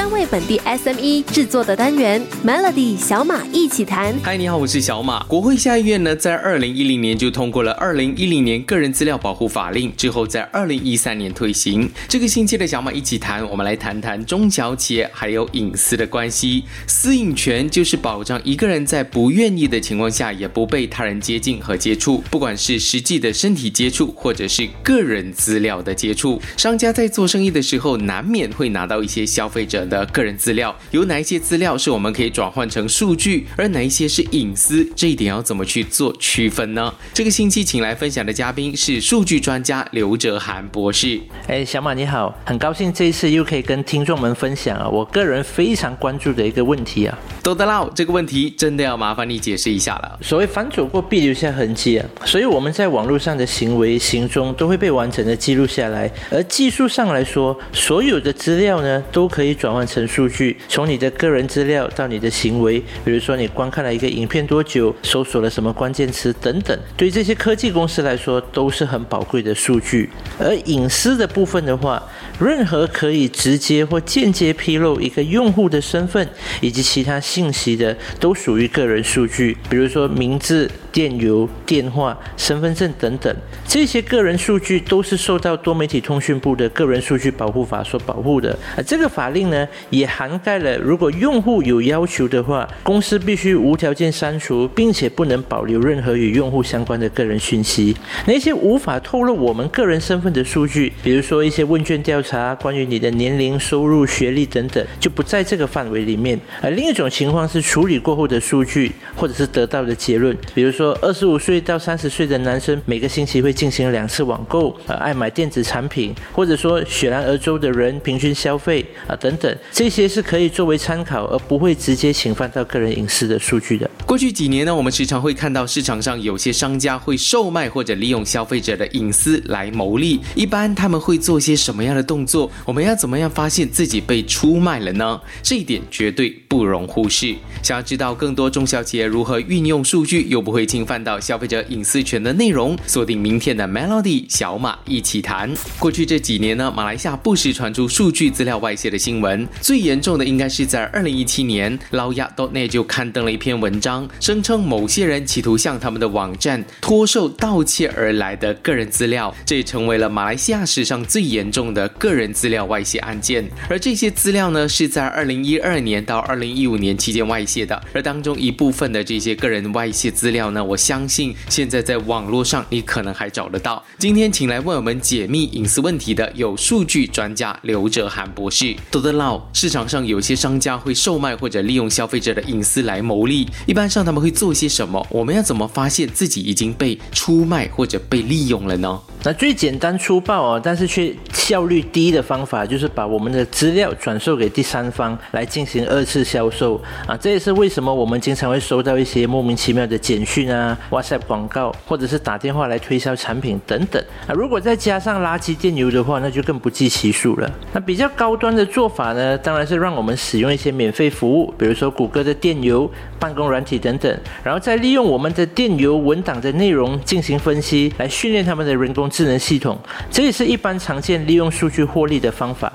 专为本地 SME 制作的单元 Melody 小马一起谈。嗨，你好，我是小马。国会下议院呢，在二零一零年就通过了二零一零年个人资料保护法令，之后在二零一三年推行。这个星期的小马一起谈，我们来谈谈中小企业还有隐私的关系。私隐权就是保障一个人在不愿意的情况下，也不被他人接近和接触，不管是实际的身体接触，或者是个人资料的接触。商家在做生意的时候，难免会拿到一些消费者的个人资料，有哪一些资料是我们可以转换成数据，而哪一些是隐私，这一点要怎么去做区分呢？这个星期请来分享的嘉宾是数据专家刘哲涵博士。哎，小马你好，很高兴这一次又可以跟听众们分享啊，我个人非常关注的一个问题啊。都得到这个问题真的要麻烦你解释一下了。所谓反走过必留下痕迹啊，所以我们在网络上的行为行踪都会被完整的记录下来，而技术上来说，所有的资料呢都可以转换完成数据，从你的个人资料到你的行为，比如说你观看了一个影片多久，搜索了什么关键词等等，对这些科技公司来说都是很宝贵的数据。而隐私的部分的话，任何可以直接或间接披露一个用户的身份以及其他信息的，都属于个人数据，比如说名字。电邮、电话、身份证等等，这些个人数据都是受到多媒体通讯部的个人数据保护法所保护的。而这个法令呢，也涵盖了如果用户有要求的话，公司必须无条件删除，并且不能保留任何与用户相关的个人讯息。那些无法透露我们个人身份的数据，比如说一些问卷调查，关于你的年龄、收入、学历等等，就不在这个范围里面。而另一种情况是处理过后的数据，或者是得到的结论，比如。说二十五岁到三十岁的男生每个星期会进行两次网购，呃，爱买电子产品，或者说雪兰莪州的人平均消费啊等等，这些是可以作为参考，而不会直接侵犯到个人隐私的数据的。过去几年呢，我们时常会看到市场上有些商家会售卖或者利用消费者的隐私来牟利，一般他们会做些什么样的动作？我们要怎么样发现自己被出卖了呢？这一点绝对不容忽视。想要知道更多中小企业如何运用数据，又不会。侵犯到消费者隐私权的内容，锁定明天的 Melody 小马一起谈。过去这几年呢，马来西亚不时传出数据资料外泄的新闻，最严重的应该是在二零一七年，老亚 .net 就刊登了一篇文章，声称某些人企图向他们的网站托售盗窃而来的个人资料，这也成为了马来西亚史上最严重的个人资料外泄案件。而这些资料呢，是在二零一二年到二零一五年期间外泄的，而当中一部分的这些个人外泄资料呢。我相信现在在网络上你可能还找得到。今天请来为我们解密隐私问题的有数据专家刘哲涵博士。多得老，市场上有些商家会售卖或者利用消费者的隐私来牟利，一般上他们会做些什么？我们要怎么发现自己已经被出卖或者被利用了呢？那最简单粗暴啊，但是却效率低的方法，就是把我们的资料转售给第三方来进行二次销售啊。这也是为什么我们经常会收到一些莫名其妙的简讯啊、WhatsApp 广告，或者是打电话来推销产品等等啊。如果再加上垃圾电邮的话，那就更不计其数了。那比较高端的做法呢，当然是让我们使用一些免费服务，比如说谷歌的电邮、办公软体等等，然后再利用我们的电邮文档的内容进行分析，来训练他们的人工。智能系统，这也是一般常见利用数据获利的方法。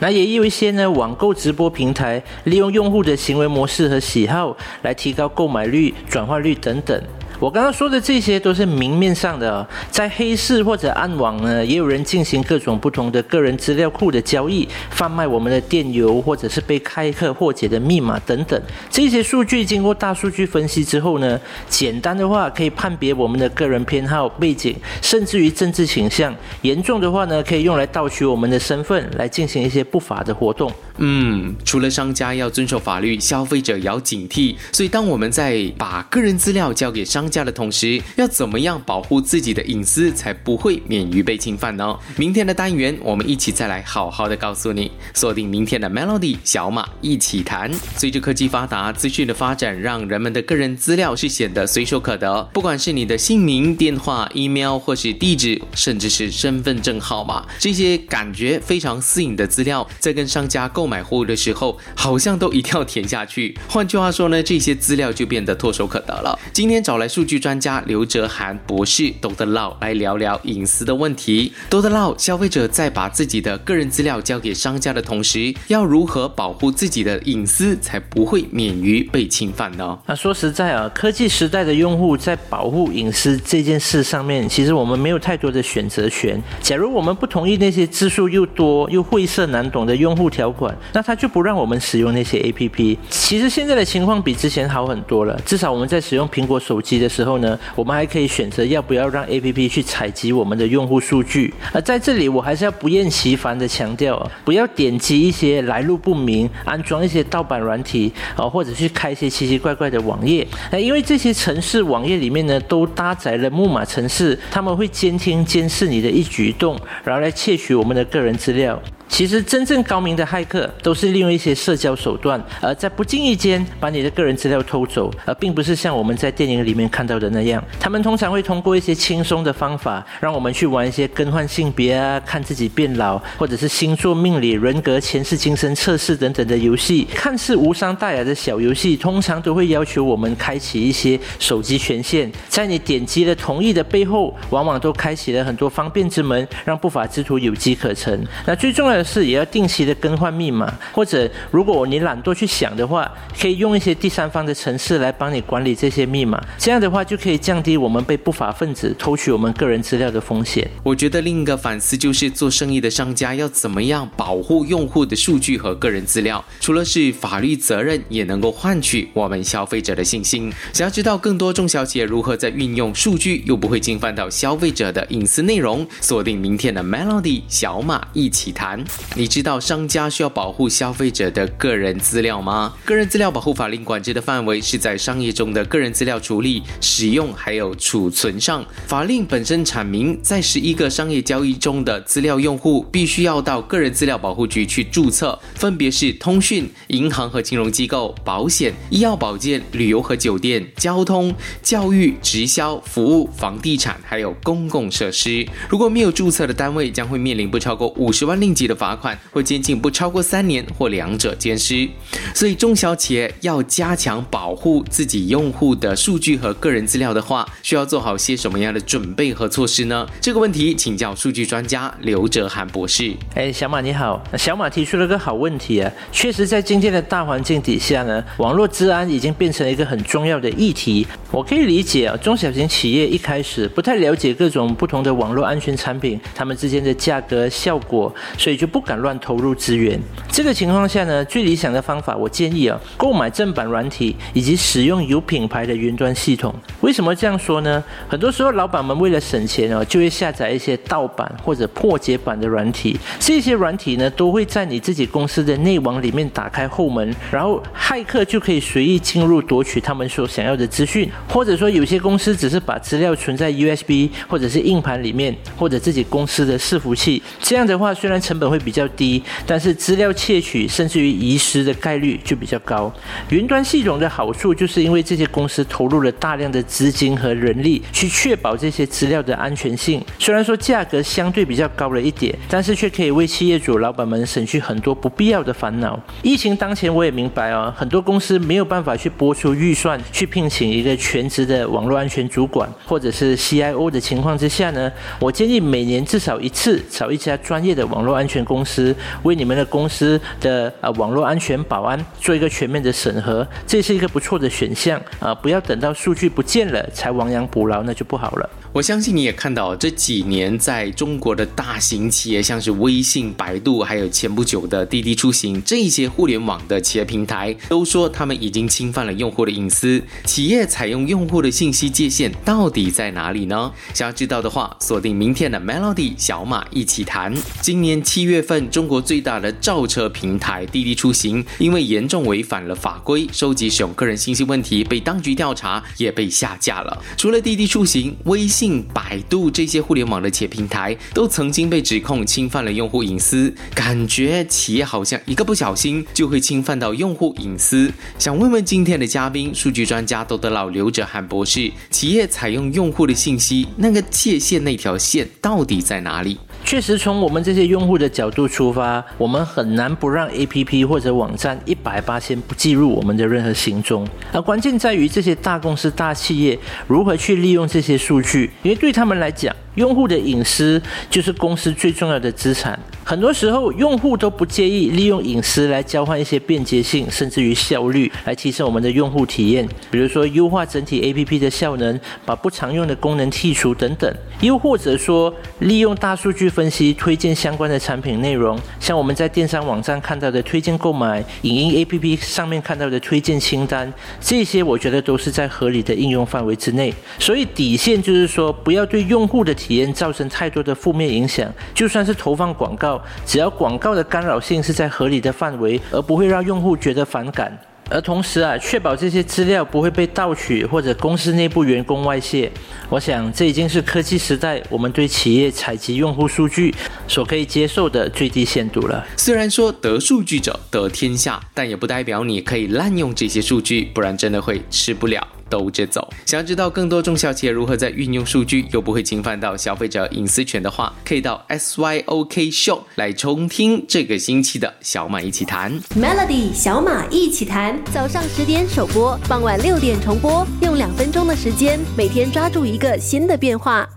那也有一些呢，网购直播平台利用用户的行为模式和喜好，来提高购买率、转化率等等。我刚刚说的这些都是明面上的，在黑市或者暗网呢，也有人进行各种不同的个人资料库的交易，贩卖我们的电邮或者是被开客破解的密码等等。这些数据经过大数据分析之后呢，简单的话可以判别我们的个人偏好、背景，甚至于政治倾向；严重的话呢，可以用来盗取我们的身份，来进行一些不法的活动。嗯，除了商家要遵守法律，消费者也要警惕。所以，当我们在把个人资料交给商家的同时，要怎么样保护自己的隐私，才不会免于被侵犯呢？明天的单元，我们一起再来好好的告诉你。锁定明天的 Melody 小马一起谈。随着科技发达，资讯的发展，让人们的个人资料是显得随手可得。不管是你的姓名、电话、email 或是地址，甚至是身份证号码，这些感觉非常私隐的资料，在跟商家购。买货物的时候，好像都一定要填下去。换句话说呢，这些资料就变得唾手可得了。今天找来数据专家刘哲涵博士都得唠来聊聊隐私的问题。都得唠，消费者在把自己的个人资料交给商家的同时，要如何保护自己的隐私，才不会免于被侵犯呢？那说实在啊，科技时代的用户在保护隐私这件事上面，其实我们没有太多的选择权。假如我们不同意那些字数又多又晦涩难懂的用户条款，那他就不让我们使用那些 APP。其实现在的情况比之前好很多了，至少我们在使用苹果手机的时候呢，我们还可以选择要不要让 APP 去采集我们的用户数据。而在这里，我还是要不厌其烦的强调，不要点击一些来路不明、安装一些盗版软体啊，或者去开一些奇奇怪怪的网页。那因为这些城市网页里面呢，都搭载了木马程式，他们会监听、监视你的一举一动，然后来窃取我们的个人资料。其实真正高明的骇客都是利用一些社交手段，而在不经意间把你的个人资料偷走，而并不是像我们在电影里面看到的那样。他们通常会通过一些轻松的方法，让我们去玩一些更换性别啊、看自己变老，或者是星座命理、人格前世今生测试等等的游戏。看似无伤大雅的小游戏，通常都会要求我们开启一些手机权限。在你点击了同意的背后，往往都开启了很多方便之门，让不法之徒有机可乘。那最重要的。是也要定期的更换密码，或者如果你懒惰去想的话，可以用一些第三方的城市来帮你管理这些密码。这样的话就可以降低我们被不法分子偷取我们个人资料的风险。我觉得另一个反思就是做生意的商家要怎么样保护用户的数据和个人资料，除了是法律责任，也能够换取我们消费者的信心。想要知道更多中小企业如何在运用数据又不会侵犯到消费者的隐私内容，锁定明天的 Melody 小马一起谈。你知道商家需要保护消费者的个人资料吗？个人资料保护法令管制的范围是在商业中的个人资料处理、使用还有储存上。法令本身阐明，在十一个商业交易中的资料用户必须要到个人资料保护局去注册，分别是通讯、银行和金融机构、保险、医药保健、旅游和酒店、交通、教育、直销服务、房地产还有公共设施。如果没有注册的单位，将会面临不超过五十万令吉的罚。款或监禁不超过三年，或两者兼施。所以中小企业要加强保护自己用户的数据和个人资料的话，需要做好些什么样的准备和措施呢？这个问题请教数据专家刘哲涵博士。哎，小马你好，小马提出了个好问题啊。确实，在今天的大环境底下呢，网络治安已经变成了一个很重要的议题。我可以理解啊，中小型企业一开始不太了解各种不同的网络安全产品，它们之间的价格效果，所以就不。敢乱投入资源。这个情况下呢，最理想的方法，我建议啊，购买正版软体以及使用有品牌的云端系统。为什么这样说呢？很多时候，老板们为了省钱哦，就会下载一些盗版或者破解版的软体。这些软体呢，都会在你自己公司的内网里面打开后门，然后骇客就可以随意进入夺取他们所想要的资讯。或者说，有些公司只是把资料存在 USB 或者是硬盘里面，或者自己公司的伺服器。这样的话，虽然成本会比较低，但是资料窃取甚至于遗失的概率就比较高。云端系统的好处就是因为这些公司投入了大量的资金和人力去确保这些资料的安全性。虽然说价格相对比较高了一点，但是却可以为企业主老板们省去很多不必要的烦恼。疫情当前，我也明白啊，很多公司没有办法去拨出预算去聘请一个全职的网络安全主管或者是 CIO 的情况之下呢，我建议每年至少一次找一家专业的网络安全公。司为你们的公司的啊网络安全保安做一个全面的审核，这是一个不错的选项啊！不要等到数据不见了才亡羊补牢，那就不好了。我相信你也看到这几年在中国的大型企业，像是微信、百度，还有前不久的滴滴出行，这些互联网的企业平台都说他们已经侵犯了用户的隐私。企业采用用户的信息界限到底在哪里呢？想要知道的话，锁定明天的 Melody 小马一起谈。今年七月份，中国最大的造车平台滴滴出行因为严重违反了法规，收集使用个人信息问题被当局调查，也被下架了。除了滴滴出行，微信。百度这些互联网的企业平台都曾经被指控侵犯了用户隐私，感觉企业好像一个不小心就会侵犯到用户隐私。想问问今天的嘉宾，数据专家都得老刘哲涵博士，企业采用用户的信息，那个界限那条线到底在哪里？确实，从我们这些用户的角度出发，我们很难不让 APP 或者网站一百八千不记入我们的任何行踪。而关键在于这些大公司、大企业如何去利用这些数据，因为对他们来讲，用户的隐私就是公司最重要的资产。很多时候，用户都不介意利用隐私来交换一些便捷性，甚至于效率，来提升我们的用户体验。比如说，优化整体 APP 的效能，把不常用的功能剔除等等。又或者说，利用大数据分析推荐相关的产品内容，像我们在电商网站看到的推荐购买，影音 APP 上面看到的推荐清单，这些我觉得都是在合理的应用范围之内。所以底线就是说，不要对用户的体验造成太多的负面影响。就算是投放广告。只要广告的干扰性是在合理的范围，而不会让用户觉得反感，而同时啊，确保这些资料不会被盗取或者公司内部员工外泄。我想这已经是科技时代我们对企业采集用户数据所可以接受的最低限度了。虽然说得数据者得天下，但也不代表你可以滥用这些数据，不然真的会吃不了。兜着走。想要知道更多中小企业如何在运用数据又不会侵犯到消费者隐私权的话，可以到 SYOK Show 来重听这个星期的小马一起谈。Melody 小马一起谈，早上十点首播，傍晚六点重播，用两分钟的时间，每天抓住一个新的变化。